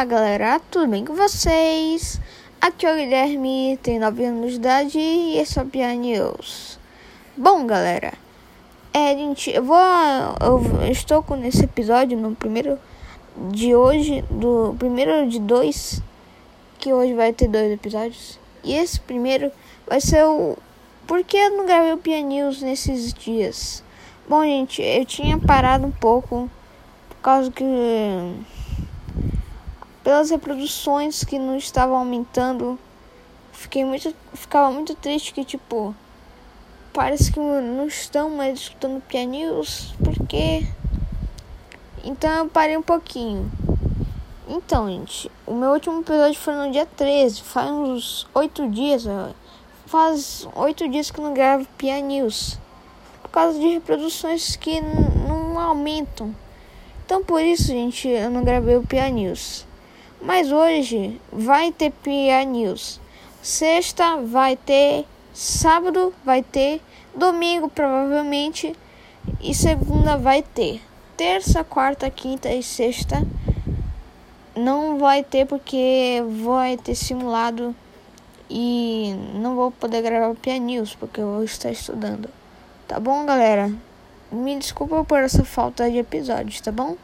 Olá galera, tudo bem com vocês? Aqui é o Guilherme, tenho 9 anos de idade e esse é o Pia News. Bom galera, é, gente, eu vou. Eu estou com nesse episódio no primeiro de hoje, do primeiro de dois, que hoje vai ter dois episódios. E esse primeiro vai ser o. Por que eu não gravei o Pia News nesses dias? Bom, gente, eu tinha parado um pouco por causa que pelas reproduções que não estavam aumentando, fiquei muito, ficava muito triste que tipo parece que não estão mais escutando Pia News, porque então eu parei um pouquinho. Então, gente, o meu último episódio foi no dia 13, faz uns 8 dias, faz 8 dias que não gravo Pia News, por causa de reproduções que não aumentam. Então, por isso, gente, eu não gravei o Pia News. Mas hoje vai ter PA News. Sexta vai ter, sábado vai ter, domingo provavelmente e segunda vai ter. Terça, quarta, quinta e sexta não vai ter porque vai ter simulado e não vou poder gravar PA News porque eu vou estar estudando. Tá bom, galera? Me desculpa por essa falta de episódios, tá bom?